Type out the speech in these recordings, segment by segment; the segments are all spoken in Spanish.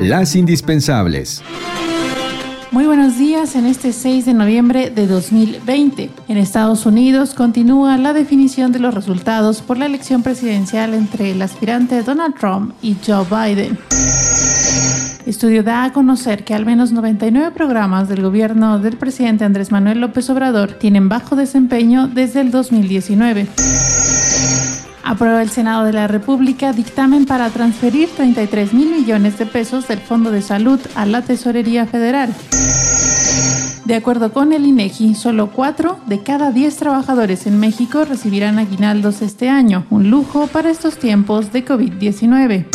Las indispensables. Muy buenos días en este 6 de noviembre de 2020. En Estados Unidos continúa la definición de los resultados por la elección presidencial entre el aspirante Donald Trump y Joe Biden. Estudio da a conocer que al menos 99 programas del gobierno del presidente Andrés Manuel López Obrador tienen bajo desempeño desde el 2019. Aprueba el Senado de la República dictamen para transferir 33 mil millones de pesos del Fondo de Salud a la Tesorería Federal. De acuerdo con el INEGI, solo 4 de cada 10 trabajadores en México recibirán aguinaldos este año, un lujo para estos tiempos de COVID-19.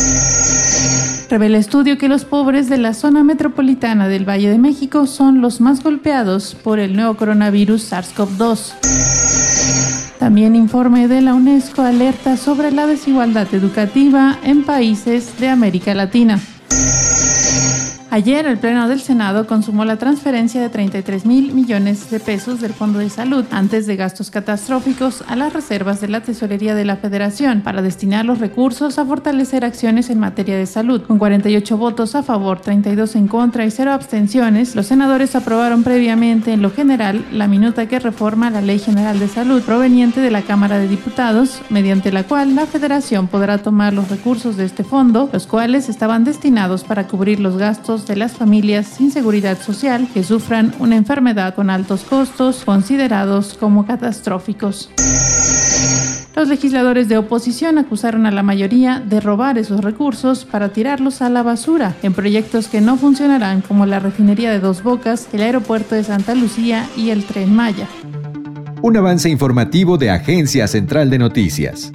Revela estudio que los pobres de la zona metropolitana del Valle de México son los más golpeados por el nuevo coronavirus SARS-CoV-2. También informe de la UNESCO alerta sobre la desigualdad educativa en países de América Latina. Ayer el Pleno del Senado consumó la transferencia de 33 mil millones de pesos del Fondo de Salud antes de gastos catastróficos a las reservas de la Tesorería de la Federación para destinar los recursos a fortalecer acciones en materia de salud. Con 48 votos a favor, 32 en contra y 0 abstenciones, los senadores aprobaron previamente en lo general la minuta que reforma la Ley General de Salud proveniente de la Cámara de Diputados, mediante la cual la Federación podrá tomar los recursos de este fondo, los cuales estaban destinados para cubrir los gastos de las familias sin seguridad social que sufran una enfermedad con altos costos considerados como catastróficos. Los legisladores de oposición acusaron a la mayoría de robar esos recursos para tirarlos a la basura en proyectos que no funcionarán como la refinería de Dos Bocas, el aeropuerto de Santa Lucía y el tren Maya. Un avance informativo de Agencia Central de Noticias.